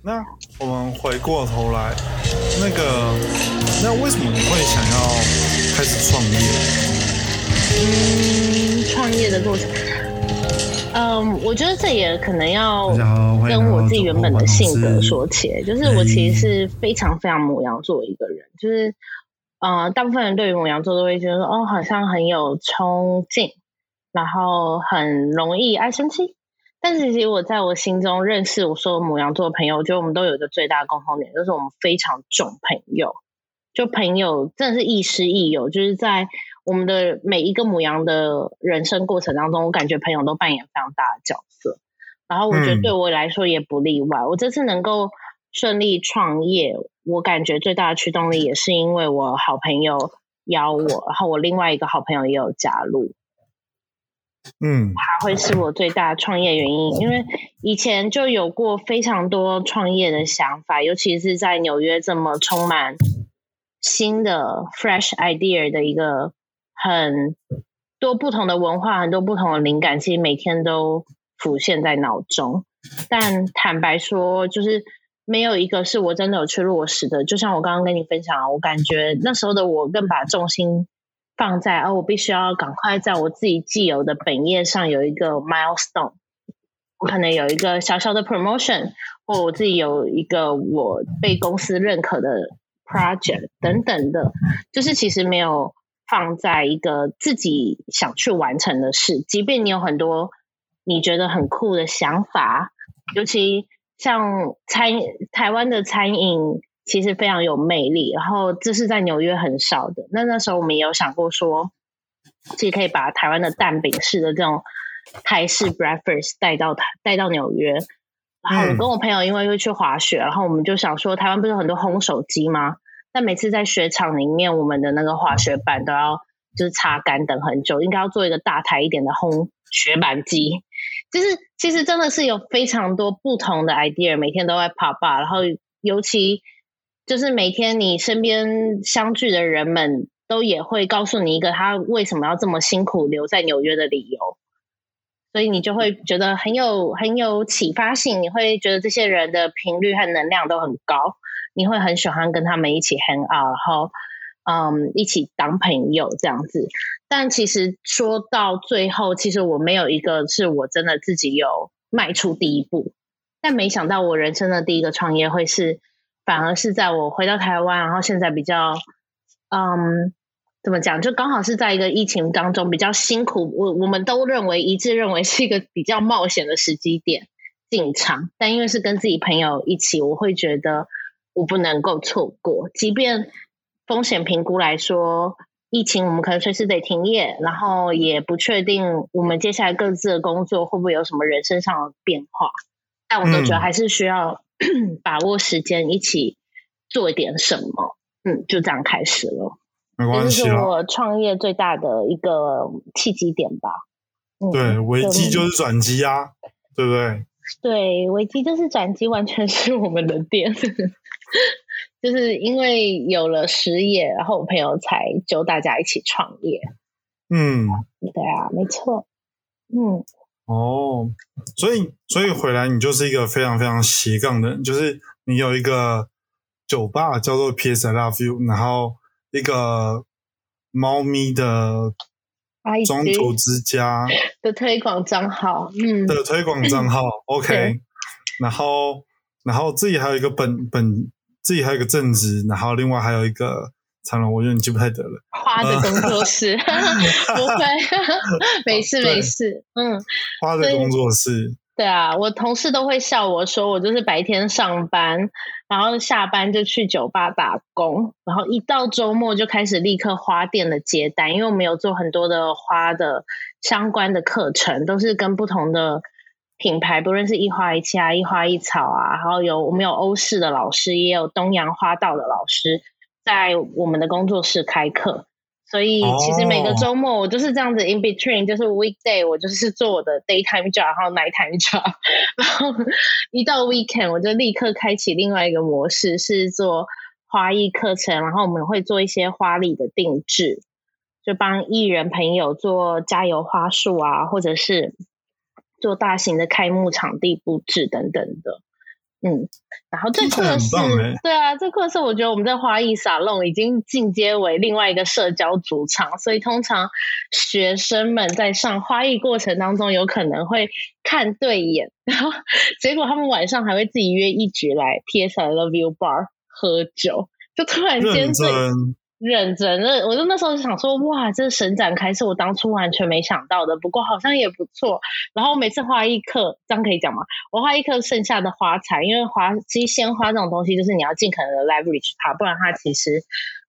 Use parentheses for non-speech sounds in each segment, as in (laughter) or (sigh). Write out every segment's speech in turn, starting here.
那我们回过头来，那个，那为什么你会想要开始创业？嗯，创业的过程，嗯，我觉得这也可能要跟我自己原本的性格说起，就是我其实是非常非常母羊座一个人，就是，呃，大部分人对于母羊座都会觉得说，哦，好像很有冲劲，然后很容易爱生气。但是其实我在我心中认识我说母羊座的朋友，我觉得我们都有一个最大的共同点，就是我们非常重朋友。就朋友真的是亦师亦友，就是在我们的每一个母羊的人生过程当中，我感觉朋友都扮演非常大的角色。然后我觉得对我来说也不例外。我这次能够顺利创业，我感觉最大的驱动力也是因为我好朋友邀我，然后我另外一个好朋友也有加入。嗯，它会是我最大的创业原因，因为以前就有过非常多创业的想法，尤其是在纽约这么充满新的 fresh idea 的一个很多不同的文化、很多不同的灵感，其实每天都浮现在脑中。但坦白说，就是没有一个是我真的有去落实的。就像我刚刚跟你分享，我感觉那时候的我更把重心。放在哦，我必须要赶快在我自己既有的本业上有一个 milestone，我可能有一个小小的 promotion，或我自己有一个我被公司认可的 project 等等的，就是其实没有放在一个自己想去完成的事。即便你有很多你觉得很酷的想法，尤其像餐台湾的餐饮。其实非常有魅力，然后这是在纽约很少的。那那时候我们也有想过说，其实可以把台湾的蛋饼式的这种台式 breakfast 带到台带到纽约。然后我跟我朋友因为会去滑雪，然后我们就想说，台湾不是很多烘手机吗？但每次在雪场里面，我们的那个滑雪板都要就是擦干等很久，应该要做一个大台一点的烘雪板机。就是其实真的是有非常多不同的 idea，每天都在 pop up，然后尤其。就是每天你身边相聚的人们都也会告诉你一个他为什么要这么辛苦留在纽约的理由，所以你就会觉得很有很有启发性。你会觉得这些人的频率和能量都很高，你会很喜欢跟他们一起 hang out，然后嗯一起当朋友这样子。但其实说到最后，其实我没有一个是我真的自己有迈出第一步，但没想到我人生的第一个创业会是。反而是在我回到台湾，然后现在比较，嗯，怎么讲？就刚好是在一个疫情当中比较辛苦，我我们都认为一致认为是一个比较冒险的时机点进场，但因为是跟自己朋友一起，我会觉得我不能够错过，即便风险评估来说，疫情我们可能随时得停业，然后也不确定我们接下来各自的工作会不会有什么人生上的变化，但我都觉得还是需要。(clears throat) 把握时间，一起做一点什么，嗯，就这样开始了。没关系这是我创业最大的一个契机点吧。对，危机就是转机啊，对不对？对，危机就是转机，完全是我们的店。(laughs) 就是因为有了实业，然后我朋友才揪大家一起创业。嗯，对啊，没错。嗯。哦，所以所以回来你就是一个非常非常斜杠的人，就是你有一个酒吧叫做 PS I Love You，然后一个猫咪的中途之家的推广账号，嗯，的推广账号，OK，然后然后自己还有一个本本自己还有一个正职，然后另外还有一个。长了，我有点记不太得了。花的工作室 (laughs) (laughs) 不会，没事没事。嗯，花的工作室。对啊，我同事都会笑我说，我就是白天上班，然后下班就去酒吧打工，然后一到周末就开始立刻花店的接单，因为我们有做很多的花的相关的课程，都是跟不同的品牌，不论是一花一气啊、一花一草啊，然后有我们有欧式的老师，也有东洋花道的老师。在我们的工作室开课，所以其实每个周末我就是这样子 in between，就是 weekday 我就是做我的 daytime job，然后 nighttime job，(laughs) 然后一到 weekend 我就立刻开启另外一个模式，是做花艺课程，然后我们会做一些花礼的定制，就帮艺人朋友做加油花束啊，或者是做大型的开幕场地布置等等的。嗯，然后最酷的是对啊，最酷的是，我觉得我们在花艺沙龙已经进阶为另外一个社交主场，所以通常学生们在上花艺过程当中，有可能会看对眼，然后结果他们晚上还会自己约一局来 PS I Love You Bar 喝酒，就突然间认对真，认真的，我就那时候就想说，哇，这神展开是我当初完全没想到的，不过好像也不错。然后每次花艺课，这样可以讲吗？我花艺课剩下的花材，因为花其实鲜花这种东西，就是你要尽可能的 leverage 它，不然它其实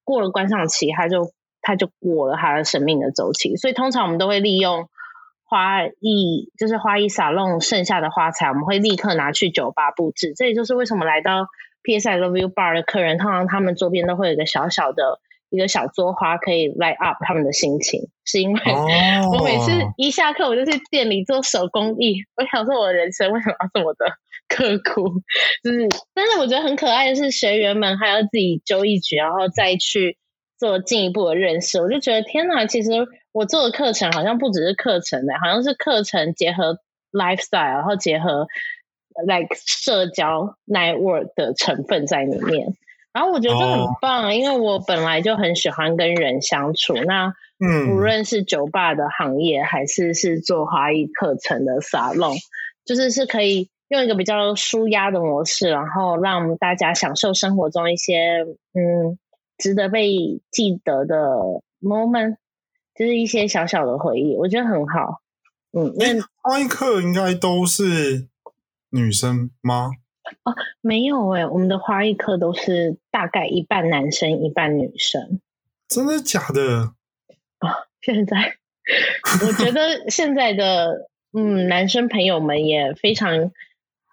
过了观赏期，它就它就过了它的生命的周期。所以通常我们都会利用花艺，就是花艺沙龙剩下的花材，我们会立刻拿去酒吧布置。这也就是为什么来到 PS I Love You Bar 的客人，通常他们周边都会有一个小小的一个小桌花，可以 light up 他们的心情，是因为。哦，(laughs) 我每次一下课，我就去店里做手工艺。我想说，我的人生为什么要这么的刻苦？就是，但是我觉得很可爱的是，学员们还要自己揪一局，然后再去做进一步的认识。我就觉得天哪，其实我做的课程好像不只是课程的，好像是课程结合 lifestyle，然后结合 like 社交 network 的成分在里面。然后我觉得这很哦棒，因为我本来就很喜欢跟人相处。那嗯无嗯，论是酒吧的行业，还是是做华裔课程的沙龙，就是是可以用一个比较舒压的模式，然后让大家享受生活中一些嗯值得被记得的 moment，就是一些小小的回忆，我觉得很好。嗯，因为花艺课应该都是女生吗？没有诶、我们的花艺课都是大概一半男生，一半女生。真的假的？现在我觉得现在的嗯男生朋友们也非常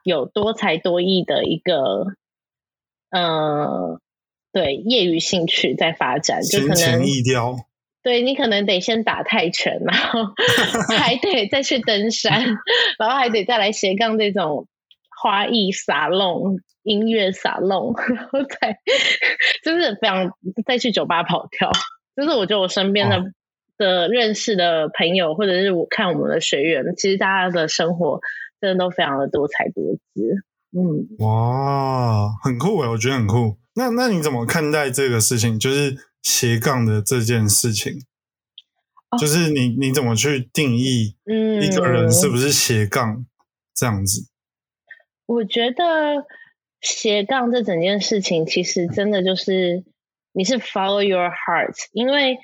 有多才多艺的一个呃对业余兴趣在发展，就可能逸调，对你可能得先打泰拳，然后 (laughs) 还得再去登山，然后还得再来斜杠这种花艺沙龙、音乐沙龙，然后再就是非常再去酒吧跑跳。就是我觉得我身边的、哦的认识的朋友，或者是我看我们的学员，其实大家的生活真的都非常的多彩多姿。嗯，哇，很酷诶，我觉得很酷。那那你怎么看待这个事情？就是斜杠的这件事情，哦就是你你怎么去定义嗯一个人是不是斜杠这样子？我觉得斜杠这整件事情，其实真的就是你是 follow your heart，因为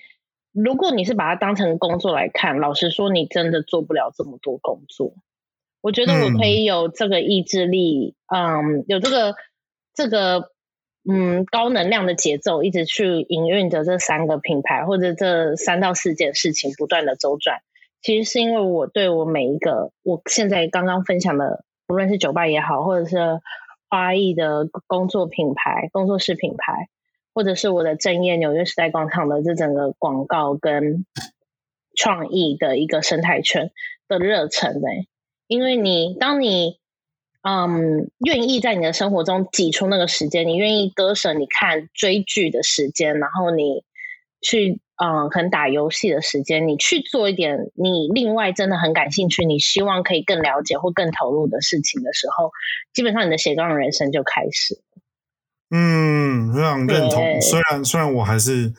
如果你是把它当成工作来看，老实说，你真的做不了这么多工作。我觉得我可以有这个意志力，嗯有这个这个嗯高能量的节奏，一直去营运着这三个品牌或者这三到四件事情不断的周转。其实是因为我对我每一个我现在刚刚分享的，不论是酒吧也好，或者是花艺的工作品牌、工作室品牌，或者是我的正业纽约时代广场的这整个广告跟创意的一个生态圈的热忱的。因为你当你嗯愿意在你的生活中挤出那个时间，你愿意割舍你看追剧的时间，然后你去嗯可能打游戏的时间，你去做一点你另外真的很感兴趣，你希望可以更了解或更投入的事情的时候，基本上你的斜杠人生就开始。嗯，非常认同。对虽然虽然我还是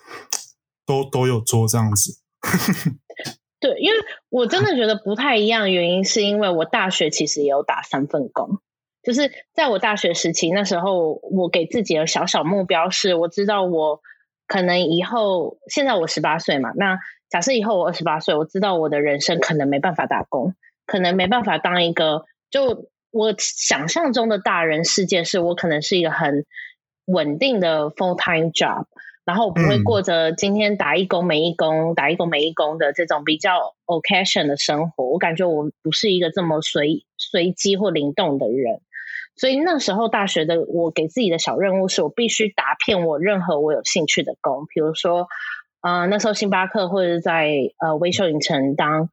都都有做这样子，(laughs) 对，因为我真的觉得不太一样，原因是因为我大学其实也有打三份工，就是在我大学时期那时候，我给自己的小小目标是，我知道我可能以后，现在我十八岁嘛，那假设以后我二十八岁，我知道我的人生可能没办法打工，可能没办法当一个，就我想象中的大人世界是我可能是一个很稳定的 full time job。然后我不会嗯过着今天打一工没一工、打一工没一工的这种比较 occasion 的生活。我感觉我不是一个这么随随机或灵动的人，所以那时候大学的我给自己的小任务是我必须打遍我任何我有兴趣的工，比如说，呃，那时候星巴克或者是在呃微秀影城当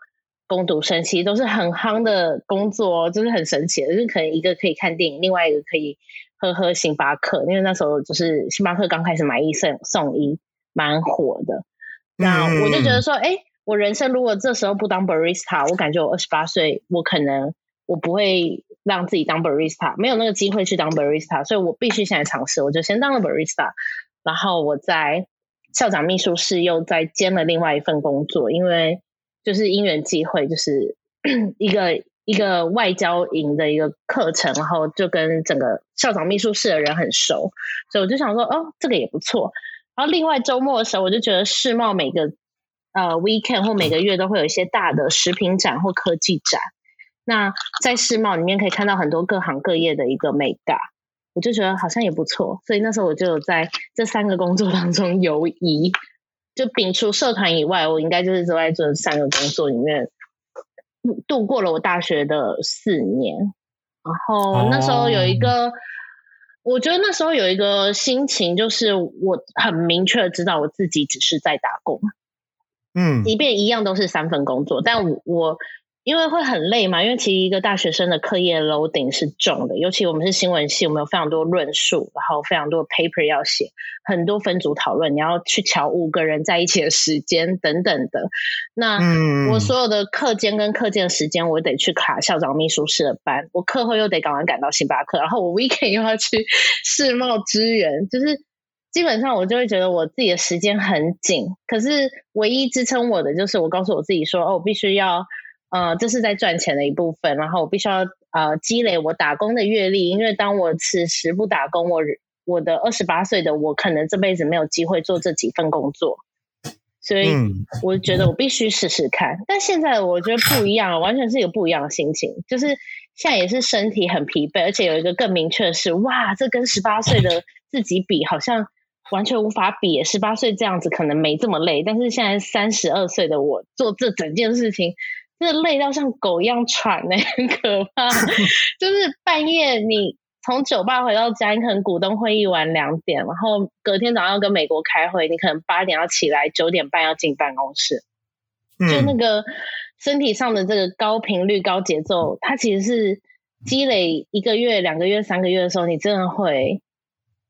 攻读生，其实都是很夯的工作哦，就是很神奇的，就是可能一个可以看电影，另外一个可以喝喝星巴克，因为那时候就是星巴克刚开始买一送送一，蛮火的。那嗯我就觉得说，哎、我人生如果这时候不当 barista，我感觉我二十八岁，我可能我不会让自己当 barista，没有那个机会去当 barista，所以我必须现在尝试，我就先当了 barista，然后我在校长秘书室又再兼了另外一份工作，因为就是因缘际会，就是 (clears throat) 一个一个外交营的一个课程，然后就跟整个校长秘书室的人很熟，所以我就想说，哦，这个也不错。然后另外周末的时候，我就觉得世贸每个呃 weekend 或每个月都会有一些大的食品展或科技展。那在世贸里面可以看到很多各行各业的一个美感，我就觉得好像也不错。所以那时候我就有在这三个工作当中游移，就摒除社团以外，我应该就是在这三个工作里面度过了我大学的四年。然后那时候有一个。我觉得那时候有一个心情，就是我很明确的知道我自己只是在打工，嗯，即便一样都是三份工作，但我我。因为会很累嘛，因为其实一个大学生的课业 loading 是重的，尤其我们是新闻系，我们有非常多论述，然后非常多 paper 要写，很多分组讨论，你要去瞧五个人在一起的时间等等的。那我所有的课间跟课间的时间，我得去卡校长秘书室的班，我课后又得赶快赶到星巴克，然后我 weekend 又要去世贸支援，就是基本上我就会觉得我自己的时间很紧。可是唯一支撑我的就是我告诉我自己说，哦，我必须要。呃，这是在赚钱的一部分，然后我必须要呃积累我打工的阅历，因为当我此时不打工，我我的二十八岁的我可能这辈子没有机会做这几份工作，所以我觉得我必须试试看。但现在我觉得不一样，完全是一个不一样的心情，就是现在也是身体很疲惫，而且有一个更明确的是，哇，这跟十八岁的自己比，好像完全无法比。十八岁这样子可能没这么累，但是现在三十二岁的我做这整件事情。真的累到像狗一样喘呢，(laughs) 很可怕。(laughs) 就是半夜你从酒吧回到家，你可能股东会议完两点，然后隔天早上要跟美国开会，你可能八点要起来，九点半要进办公室。就那个身体上的这个高频率、高节奏，它其实是积累一个月、两个月、三个月的时候，你真的会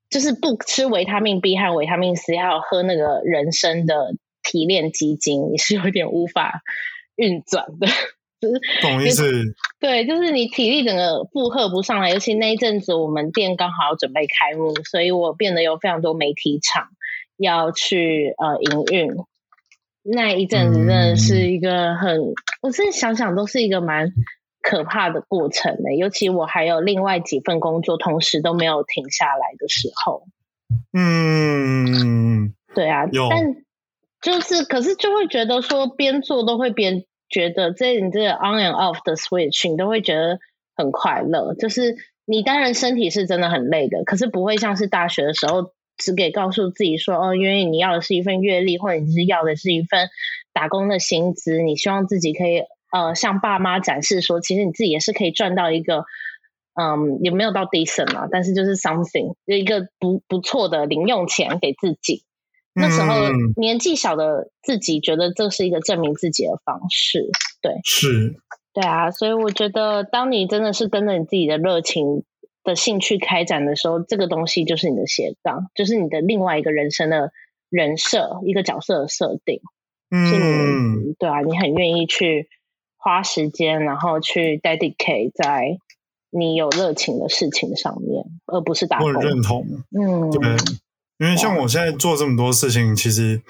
就是不吃维他命 B 和维他命 C，还有喝那个人参的提炼基金，你是有点无法。运转的，(laughs) 就是懂意思。对，就是你体力整个负荷不上来，尤其那一阵子我们店刚好要准备开幕，所以我变得有非常多媒体场要去呃营运。那一阵子真的是一个很，我现在想想都是一个蛮可怕的过程的，尤其我还有另外几份工作，同时都没有停下来的时候。嗯，对啊，但就是，可是就会觉得说边做都会边。觉得这你这 on and off 的 switch，你都会觉得很快乐。就是你当然身体是真的很累的，可是不会像是大学的时候，只给告诉自己说哦，因为你要的是一份阅历，或者你是要的是一份打工的薪资，你希望自己可以呃向爸妈展示说，其实你自己也是可以赚到一个嗯，也没有到 decent 嘛，但是就是 something 一个不不错的零用钱给自己。那时候年纪小的自己觉得这是一个证明自己的方式，对，是，对啊，所以我觉得当你真的是跟着你自己的热情的兴趣开展的时候，这个东西就是你的斜杠，就是你的另外一个人生的人设，一个角色的设定，嗯，对啊，你很愿意去花时间，然后去 dedicate 在你有热情的事情上面，而不是打工。认同，嗯，对。因为像我现在做这么多事情，其实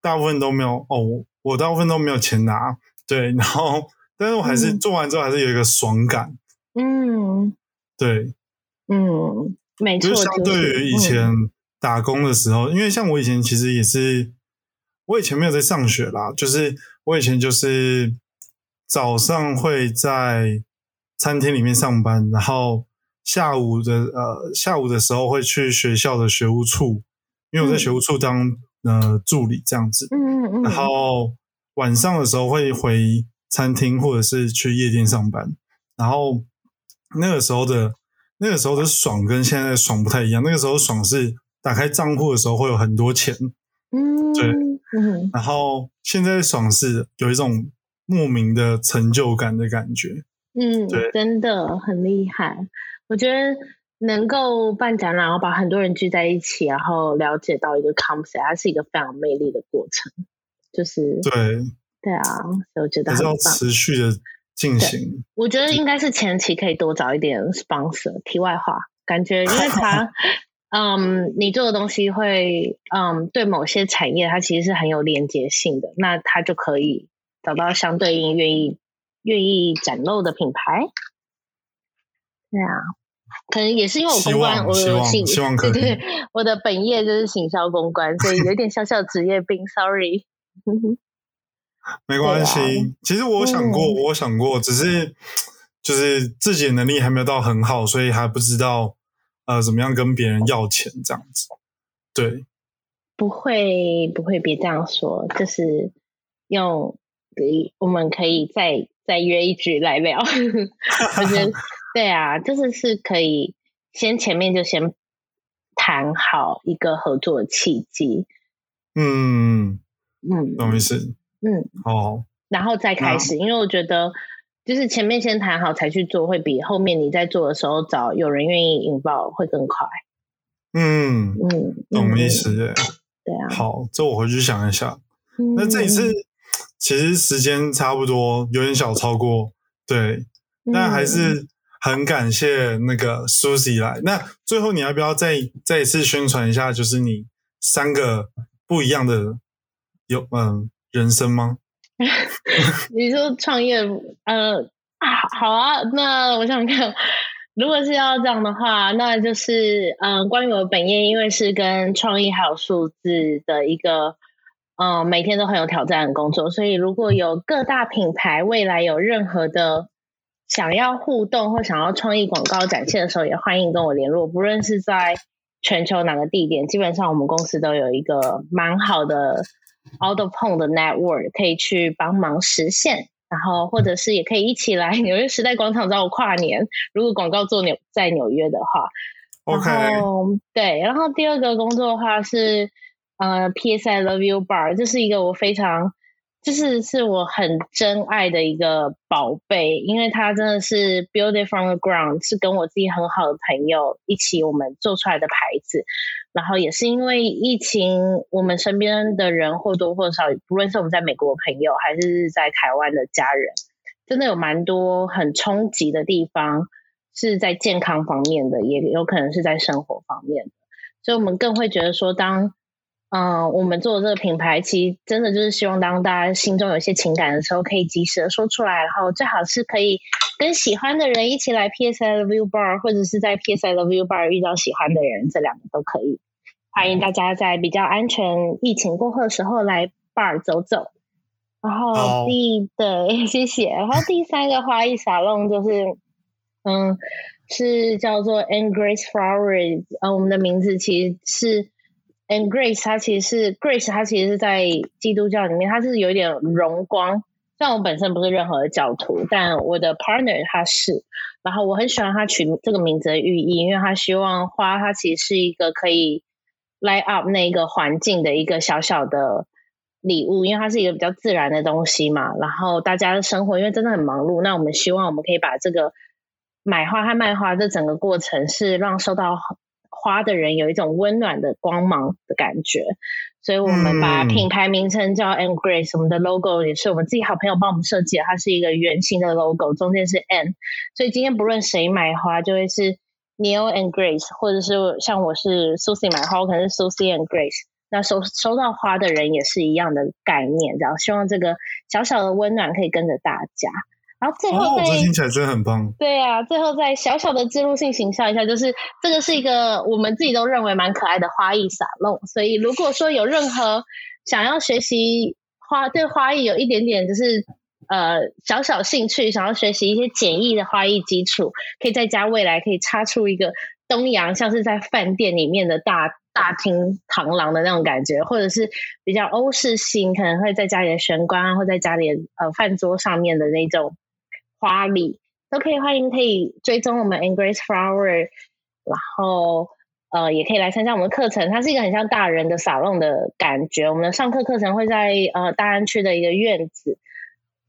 大部分都没有哦，我大部分都没有钱拿，对，然后但是我还是做完之后还是有一个爽感，嗯，对，嗯，没错，就相对于以前打工的时候，因为像我以前其实也是，我以前没有在上学啦，就是我以前就是早上会在餐厅里面上班，然后。下午的呃，下午的时候会去学校的学务处，因为我在学务处当呃助理这样子。嗯嗯嗯。然后晚上的时候会回餐厅或者是去夜店上班。然后那个时候的那个时候的爽跟现在的爽不太一样。那个时候爽是打开账户的时候会有很多钱。嗯。对。嗯。然后现在爽是有一种莫名的成就感的感觉。嗯，真的很厉害。我觉得能够办展览，然后把很多人聚在一起，然后了解到一个 concept，它是一个非常魅力的过程。就是对对啊，所以我觉得还是要持续的进行。我觉得应该是前期可以多找一点 sponsor。题外话，感觉因为他，嗯，你做的东西会，嗯，对某些产业它其实是很有连接性的，那它就可以找到相对应愿意愿意展露的品牌。对啊，可能也是因为我公关，我希行，希望 (laughs) 可以。对，我的本业就是行销公关，(laughs) 所以有点小小职业病，sorry。没关系，其实我想过，我想过，只是就是自己的能力还没有到很好，所以还不知道呃怎么样跟别人要钱这样子。对，不会不会，别这样说，就是用我们可以再再约一局来聊。我觉得对啊，就是是可以先前面就先谈好一个合作契机。嗯嗯，懂意思。嗯，哦，然后再开始，因为我觉得就是前面先谈好才去做，会比后面你在做的时候找有人愿意引爆会更快。嗯嗯，懂意思耶。对啊，好，这我回去想一下。那这一次其实时间差不多，有点小超过，对，但还是很感谢那个 Susie 来。那最后你要不要再再一次宣传一下，就是你三个不一样的有嗯。人生吗？(laughs) 你说创业，呃，好啊。那我想看，如果是要这样的话，那就是，嗯，关于我本业，因为是跟创意还有数字的一个，嗯，每天都很有挑战的工作，所以如果有各大品牌未来有任何的想要互动或想要创意广告展现的时候，也欢迎跟我联络。不论是在全球哪个地点，基本上我们公司都有一个蛮好的。Out of home 的 network 可以去帮忙实现，然后或者是也可以一起来 (laughs) 纽约时代广场找我跨年。如果广告做纽在纽约的话，OK，对。然后第二个工作的话是呃 PSI Love You Bar，这是一个我非常就是是我很珍爱的一个宝贝，因为它真的是 build it from the ground，是跟我自己很好的朋友一起我们做出来的牌子。然后也是因为疫情，我们身边的人或多或少，不论是我们在美国的朋友，还是在台湾的家人，真的有蛮多很冲击的地方，是在健康方面的，也有可能是在生活方面的。所以，我们更会觉得说，当嗯，我们做这个品牌，其实真的就是希望，当大家心中有一些情感的时候，可以及时的说出来，然后最好是可以跟喜欢的人一起来 PSI Love You Bar，或者是在 PSI Love You Bar 遇到喜欢的人，这两个都可以。欢迎大家在比较安全、疫情过后的时候来 bar 走走。然后第对，(laughs) 谢谢。然后第三个花艺沙龙就是，嗯，是叫做 And Grace Flower。呃，我们的名字其实是 And Grace，它其实是 Grace，它其实是在基督教里面，它是有一点荣光。虽然我本身不是任何的教徒，但我的 partner 他是。然后我很喜欢他取这个名字的寓意，因为他希望花，它其实是一个可以。light up 那一个环境的一个小小的礼物，因为它是一个比较自然的东西嘛。然后大家的生活因为真的很忙碌，那我们希望我们可以把这个买花和卖花这整个过程，是让受到花的人有一种温暖的光芒的感觉。所以我们把品牌名称叫 And Grace，我们的 logo 也是我们自己好朋友帮我们设计的，它是一个圆形的 logo，中间是 N。所以今天不论谁买花，就会是。Neil and Grace，或者是像我是 Susie 买花，我可能是 Susie and Grace。那收收到花的人也是一样的概念，然后希望这个小小的温暖可以跟着大家。然后最后再听起来真的很棒。对啊，最后再小小的记录性形象一下，就是这个是一个我们自己都认为蛮可爱的花艺沙龙。所以如果说有任何想要学习花，对花艺有一点点就是。呃，小小兴趣，想要学习一些简易的花艺基础，可以在家未来可以插出一个东洋，像是在饭店里面的大大厅螳螂的那种感觉，或者是比较欧式型，可能会在家里的玄关啊或在家里呃饭桌上面的那种花礼，都可以欢迎可以追踪我们 Engrace Flower，然后呃也可以来参加我们的课程，它是一个很像大人的撒弄的感觉，我们的上课课程会在呃大安区的一个院子。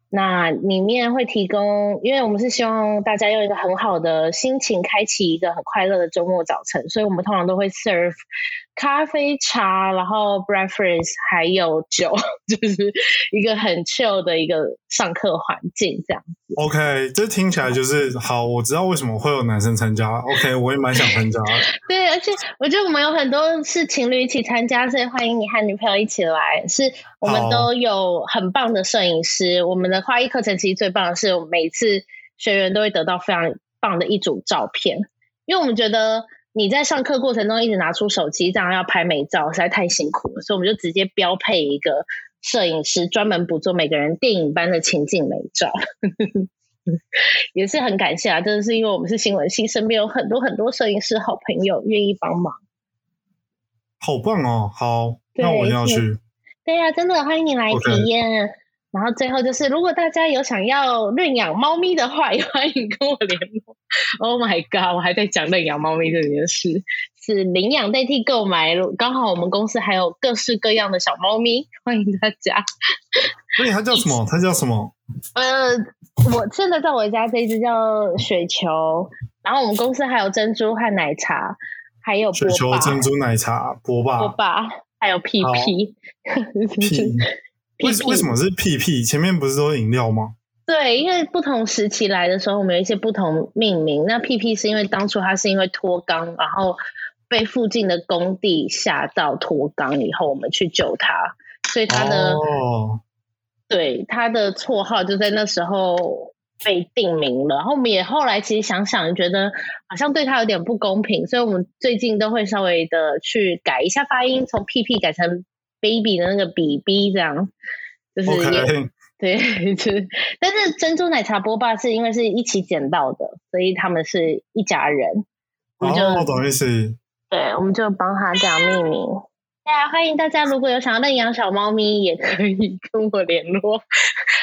那里面会提供，因为我们是希望大家用一个很好的心情开启一个很快乐的周末早晨，所以我们通常都会 serve 咖啡、茶，然后 breakfast，还有酒，(laughs) 就是一个很 chill 的一个上课环境，这样子。OK，这听起来就是好。我知道为什么会有男生参加。OK，我也蛮想参加的。(laughs) 对，而且我觉得我们有很多是情侣一起参加，所以欢迎你和女朋友一起来。是我们都有很棒的摄影师。我们的花艺课程其实最棒的是，我们每次学员都会得到非常棒的一组照片，因为我们觉得你在上课过程中一直拿出手机，这样要拍美照实在太辛苦了，所以我们就直接标配一个摄影师，专门捕捉每个人电影般的情境美照。也是很感谢啊，真的是因为我们是新闻系，身边有很多很多摄影师好朋友愿意帮忙。好棒哦！好，那我要去。对呀、真的欢迎你来体验。然后最后就是，如果大家有想要认养猫咪的话，也欢迎跟我联络。Oh my god！我还在讲认养猫咪这件事，是领养代替购买。刚好我们公司还有各式各样的小猫咪，欢迎大家。所以它叫什么？它叫什么？呃，我现在在我家这一只叫雪球，然后我们公司还有珍珠和奶茶，还有雪球波霸、珍珠奶茶波霸波霸霸，还有屁。屁。(laughs) 为什么是屁屁？前面不是都是饮料吗？对，因为不同时期来的时候，我们有一些不同命名。那 PP 是因为当初它是因为脱肛，然后被附近的工地吓到脱肛以后，我们去救它，所以它的、哦，对它的绰号就在那时候被定名了。然后我们也后来其实想想，觉得好像对它有点不公平，所以我们最近都会稍微的去改一下发音，从 PP 改成 baby 的那个 BB 这样，就是也 (laughs) 对，就是，但是珍珠奶茶波霸是因为是一起捡到的，所以他们是一家人。我们就、哦，懂意思。对，我们就帮他这样命名。(laughs) 对啊，欢迎大家，如果有想要认养小猫咪，也可以跟我联络。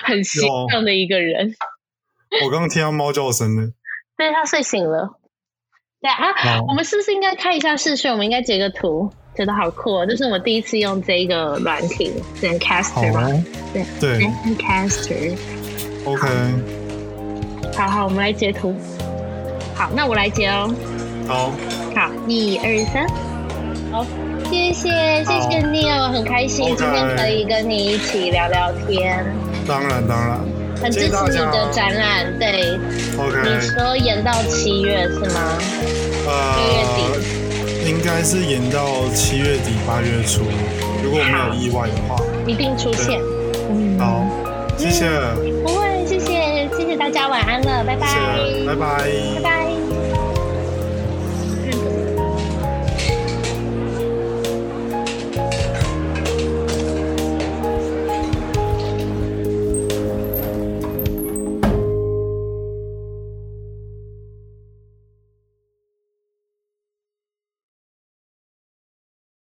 很希望的一个人，(laughs) 我刚刚听到猫叫声呢。对他睡醒了。对啊，我们是不是应该开一下视讯？我们应该截个图，觉得好酷哦！这是我第一次用这个软体好，Zencaster 吧？哦，对对，Zencaster。，OK，好好，我们来截图。好，那我来截哦。好，好，一二三，好，谢谢谢谢你哦，很开心今天可以跟你一起聊聊天，当然当然，很支持你的展览。对，你 OK，你说演到七月是吗？呃，应该是延到七月底八月初，如果没有意外的话。一定出现。嗯，好，谢谢，不会，谢谢谢谢大家，晚安了，拜拜，谢谢，拜拜拜拜。